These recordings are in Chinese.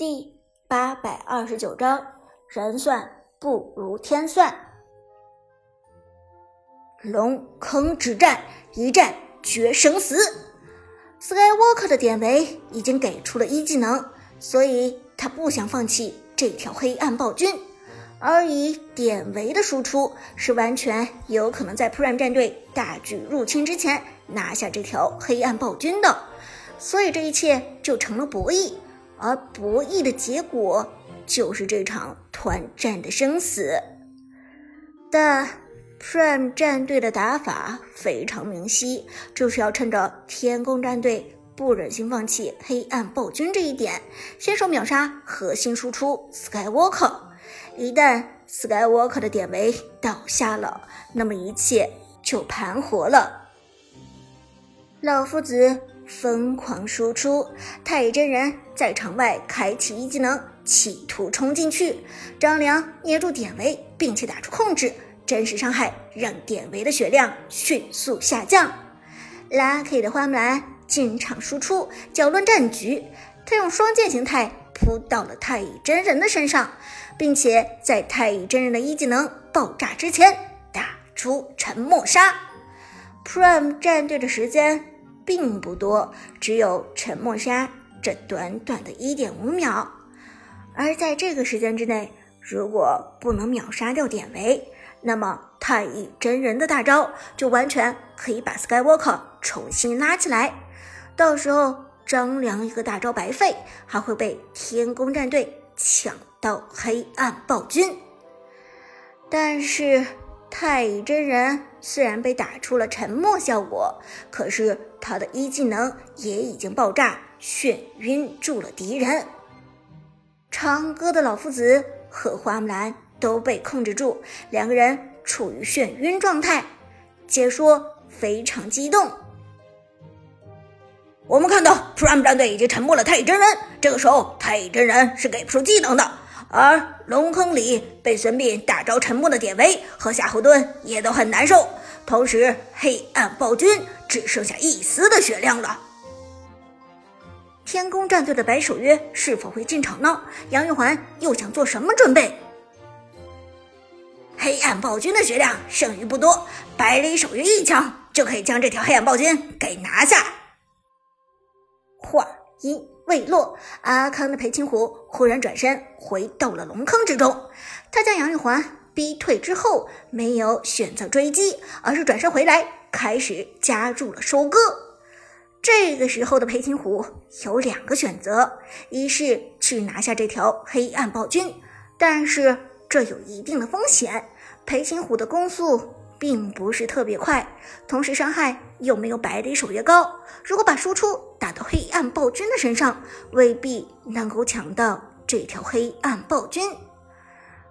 第八百二十九章，人算不如天算。龙坑之战，一战决生死。Skywalker 的典韦已经给出了一技能，所以他不想放弃这条黑暗暴君。而以典韦的输出，是完全有可能在 Prime 战队大举入侵之前拿下这条黑暗暴君的，所以这一切就成了博弈。而博弈的结果就是这场团战的生死。但 Prime 战队的打法非常明晰，就是要趁着天宫战队不忍心放弃黑暗暴君这一点，先手秒杀核心输出 Skywalker。一旦 Skywalker 的典韦倒下了，那么一切就盘活了。老夫子。疯狂输出，太乙真人在场外开启一技能，企图冲进去。张良捏住典韦，并且打出控制，真实伤害让典韦的血量迅速下降。Lucky 的花木兰进场输出，搅乱战局。他用双剑形态扑到了太乙真人的身上，并且在太乙真人的一技能爆炸之前打出沉默杀。Prime 战队的时间。并不多，只有沉默杀这短短的一点五秒。而在这个时间之内，如果不能秒杀掉典韦，那么太乙真人的大招就完全可以把 Skywalker 重新拉起来。到时候张良一个大招白费，还会被天宫战队抢到黑暗暴君。但是。太乙真人虽然被打出了沉默效果，可是他的一技能也已经爆炸，眩晕住了敌人。长歌的老夫子和花木兰都被控制住，两个人处于眩晕状态。解说非常激动。我们看到 Prime 战队已经沉默了太乙真人，这个时候太乙真人是给不出技能的。而龙坑里被孙膑大招沉默的典韦和夏侯惇也都很难受，同时黑暗暴君只剩下一丝的血量了。天宫战队的白守约是否会进场呢？杨玉环又想做什么准备？黑暗暴君的血量剩余不多，百里守约一枪就可以将这条黑暗暴君给拿下。话音。未落，阿康的裴擒虎忽然转身回到了龙坑之中。他将杨玉环逼退之后，没有选择追击，而是转身回来，开始加入了收割。这个时候的裴擒虎有两个选择：一是去拿下这条黑暗暴君，但是这有一定的风险。裴擒虎的攻速。并不是特别快，同时伤害又没有百里守约高。如果把输出打到黑暗暴君的身上，未必能够抢到这条黑暗暴君。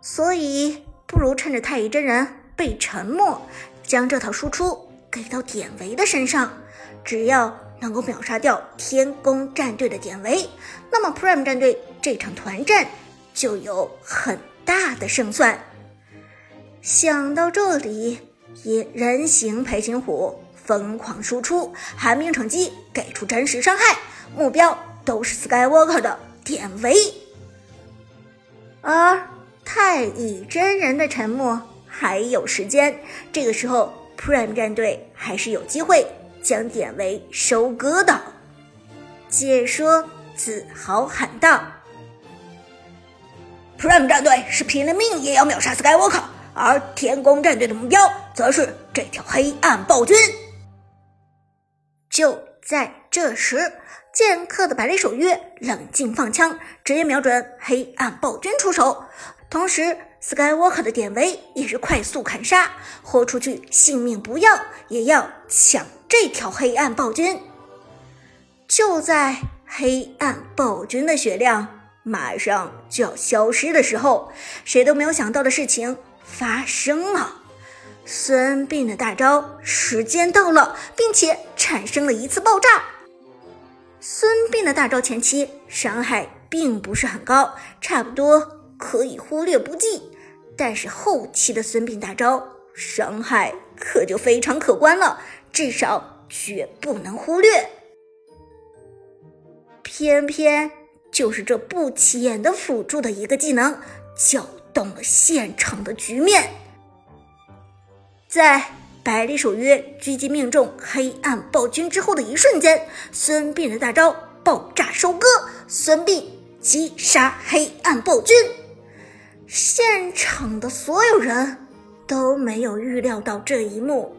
所以，不如趁着太乙真人被沉默，将这套输出给到典韦的身上。只要能够秒杀掉天宫战队的典韦，那么 Prime 战队这场团战就有很大的胜算。想到这里。也人形裴擒虎疯狂输出，寒冰惩击给出真实伤害，目标都是 Skywalker 的典韦。而太乙真人的沉默还有时间，这个时候 Prime 战队还是有机会将典韦收割的。解说自豪喊道：“Prime 战队是拼了命也要秒杀 Skywalker。”而天宫战队的目标则是这条黑暗暴君。就在这时，剑客的百里守约冷静放枪，直接瞄准黑暗暴君出手。同时，Skywalker 的典韦也是快速砍杀，豁出去性命不要，也要抢这条黑暗暴君。就在黑暗暴君的血量马上就要消失的时候，谁都没有想到的事情。发生了，孙膑的大招时间到了，并且产生了一次爆炸。孙膑的大招前期伤害并不是很高，差不多可以忽略不计，但是后期的孙膑大招伤害可就非常可观了，至少绝不能忽略。偏偏就是这不起眼的辅助的一个技能，搅动了现场的局面。在百里守约狙击命中黑暗暴君之后的一瞬间，孙膑的大招爆炸收割，孙膑击杀黑暗暴君。现场的所有人都没有预料到这一幕，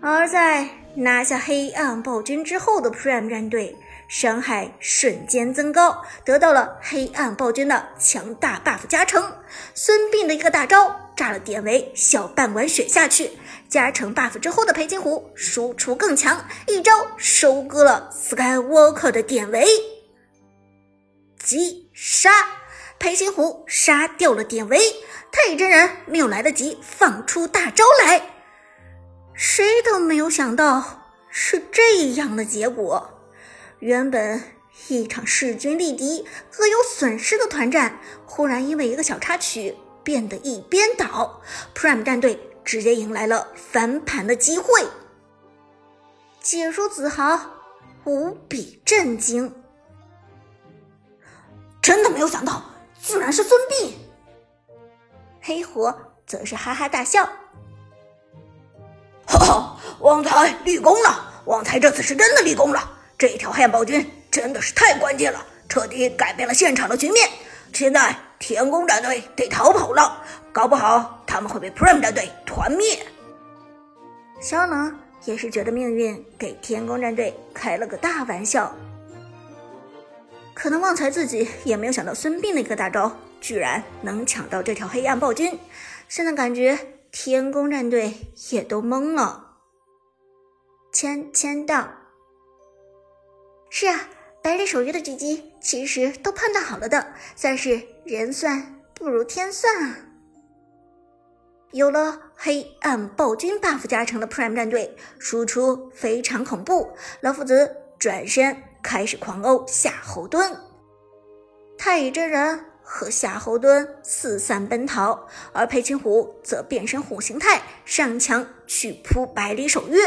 而在拿下黑暗暴君之后的 Prime 战队伤害瞬间增高，得到了黑暗暴君的强大 buff 加成。孙膑的一个大招炸了典韦小半管血下去，加成 buff 之后的裴擒虎输出更强，一招收割了 Skywalker 的典韦，击杀。裴擒虎杀掉了典韦，太乙真人没有来得及放出大招来，谁都没有想到是这样的结果。原本一场势均力敌、各有损失的团战，忽然因为一个小插曲变得一边倒，Prime 战队直接迎来了翻盘的机会。解说子豪无比震惊，真的没有想到。居然是孙膑，黑虎则是哈哈大笑。哈哈，旺财立功了！旺财这次是真的立功了。这条黑暗暴君真的是太关键了，彻底改变了现场的局面。现在天宫战队得逃跑了，搞不好他们会被 Prime 战队团灭。肖能也是觉得命运给天宫战队开了个大玩笑。可能旺财自己也没有想到，孙膑那个大招居然能抢到这条黑暗暴君。现在感觉天宫战队也都懵了。签签到。是啊，百里守约的狙击其实都判断好了的，算是人算不如天算啊。有了黑暗暴君 buff 加成的 Prime 战队，输出非常恐怖。老夫子转身。开始狂殴夏侯惇，太乙真人和夏侯惇四散奔逃，而裴擒虎则变身虎形态上墙去扑百里守约。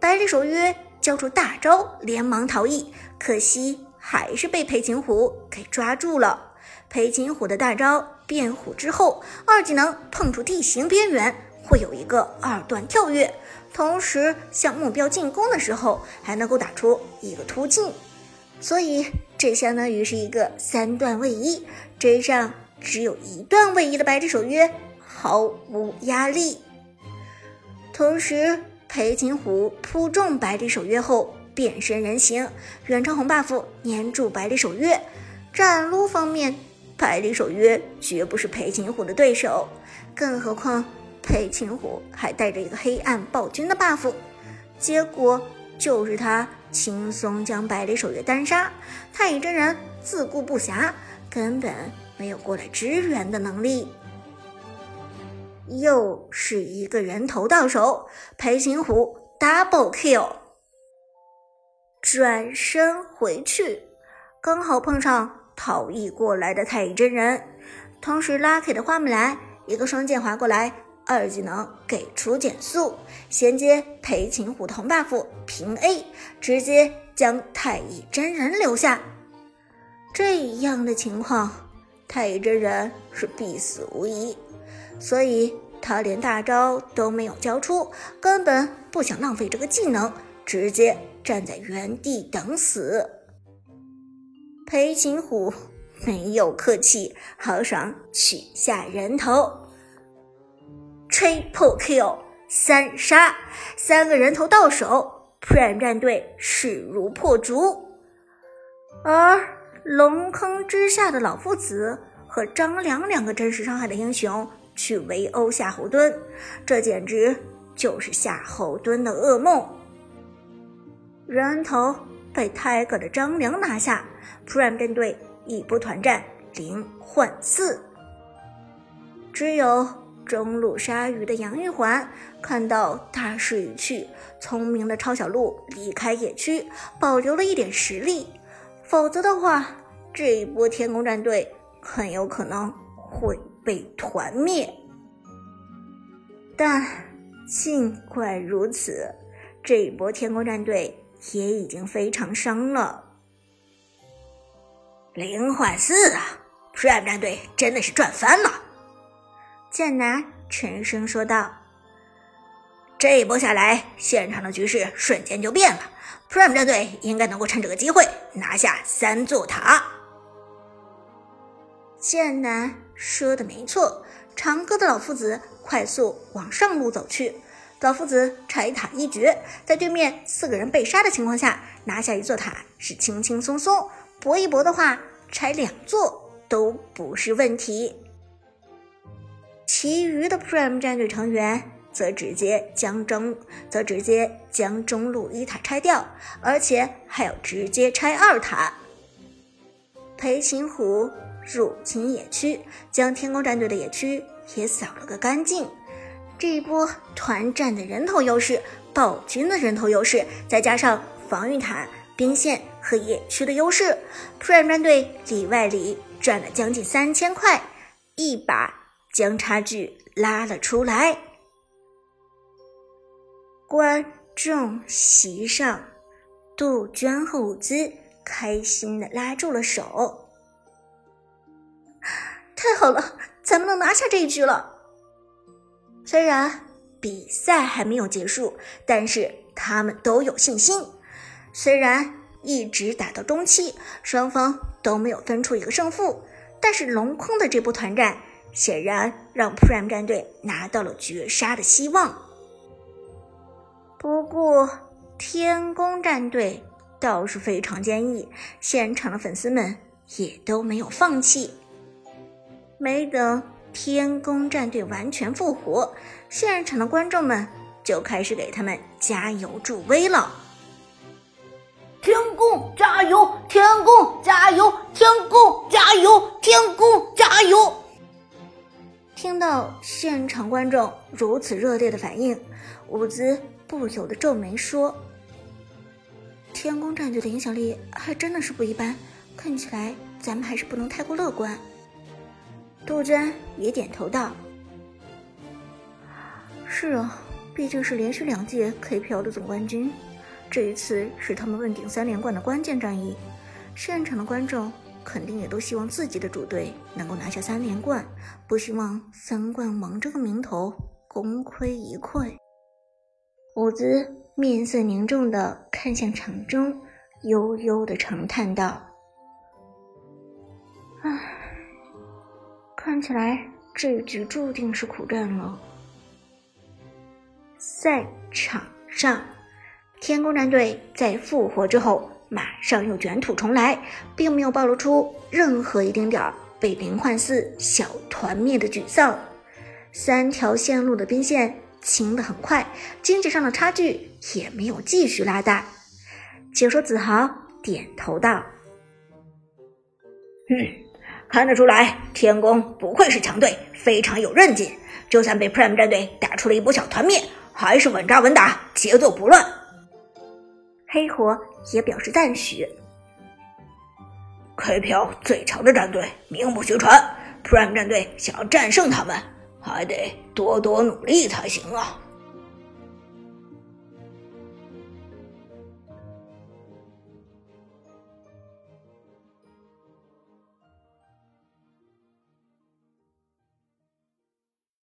百里守约交出大招，连忙逃逸，可惜还是被裴擒虎给抓住了。裴擒虎的大招变虎之后，二技能碰触地形边缘会有一个二段跳跃。同时向目标进攻的时候，还能够打出一个突进，所以这相当于是一个三段位移，追上只有一段位移的百里守约毫无压力。同时，裴擒虎扑中百里守约后变身人形，远程红 buff 粘住百里守约。战撸方面，百里守约绝不是裴擒虎的对手，更何况。裴擒虎还带着一个黑暗暴君的 buff，结果就是他轻松将百里守约单杀。太乙真人自顾不暇，根本没有过来支援的能力。又是一个人头到手，裴擒虎 double kill，转身回去，刚好碰上逃逸过来的太乙真人，同时 Lucky 的花木兰一个双剑划过来。二技能给出减速，衔接裴擒虎同 buff 平 A，直接将太乙真人留下。这样的情况，太乙真人是必死无疑，所以他连大招都没有交出，根本不想浪费这个技能，直接站在原地等死。裴擒虎没有客气，豪爽取下人头。Triple kill，三杀，三个人头到手，Prime 战队势如破竹。而龙坑之下的老夫子和张良两个真实伤害的英雄去围殴夏侯惇，这简直就是夏侯惇的噩梦。人头被 Tiger 的张良拿下，Prime 战队一波团战零换四，只有。中路鲨鱼的杨玉环看到大势已去，聪明的抄小路离开野区，保留了一点实力。否则的话，这一波天宫战队很有可能会被团灭。但尽管如此，这一波天空战队也已经非常伤了。零换四啊！Prime 战队真的是赚翻了。剑南沉声说道：“这一波下来，现场的局势瞬间就变了。Prime 战队应该能够趁这个机会拿下三座塔。”剑南说的没错，长歌的老夫子快速往上路走去。老夫子拆塔一绝，在对面四个人被杀的情况下，拿下一座塔是轻轻松松。搏一搏的话，拆两座都不是问题。其余的 Prime 战队成员则直接将中，则直接将中路一塔拆掉，而且还要直接拆二塔。裴擒虎入侵野区，将天宫战队的野区也扫了个干净。这一波团战的人头优势，暴君的人头优势，再加上防御塔、兵线和野区的优势，Prime 战队里外里赚了将近三千块，一把将差距拉了出来。观众席上，杜鹃和伍兹开心的拉住了手。好了，咱们能拿下这一局了。虽然比赛还没有结束，但是他们都有信心。虽然一直打到中期，双方都没有分出一个胜负，但是龙空的这波团战显然让 Prime 战队拿到了绝杀的希望。不过天宫战队倒是非常坚毅，现场的粉丝们也都没有放弃，没等。天宫战队完全复活，现场的观众们就开始给他们加油助威了。天宫加油！天宫加油！天宫加油！天宫加油！听到现场观众如此热烈的反应，伍兹不由得皱眉说：“天宫战队的影响力还真的是不一般，看起来咱们还是不能太过乐观。”杜鹃也点头道：“是啊，毕竟是连续两届 KPL 的总冠军，这一次是他们问鼎三连冠的关键战役。现场的观众肯定也都希望自己的主队能够拿下三连冠，不希望三冠王这个名头功亏一篑。”伍兹面色凝重地看向场中，悠悠地长叹道：“唉。”看起来这局注定是苦战了。赛场上，天宫战队在复活之后，马上又卷土重来，并没有暴露出任何一丁点儿被零换四小团灭的沮丧。三条线路的兵线清的很快，经济上的差距也没有继续拉大。解说子豪点头道：“嗯。”看得出来，天宫不愧是强队，非常有韧劲。就算被 Prime 战队打出了一波小团灭，还是稳扎稳打，节奏不乱。黑火也表示赞许。KPL 最强的战队名不虚传，Prime 战队想要战胜他们，还得多多努力才行啊。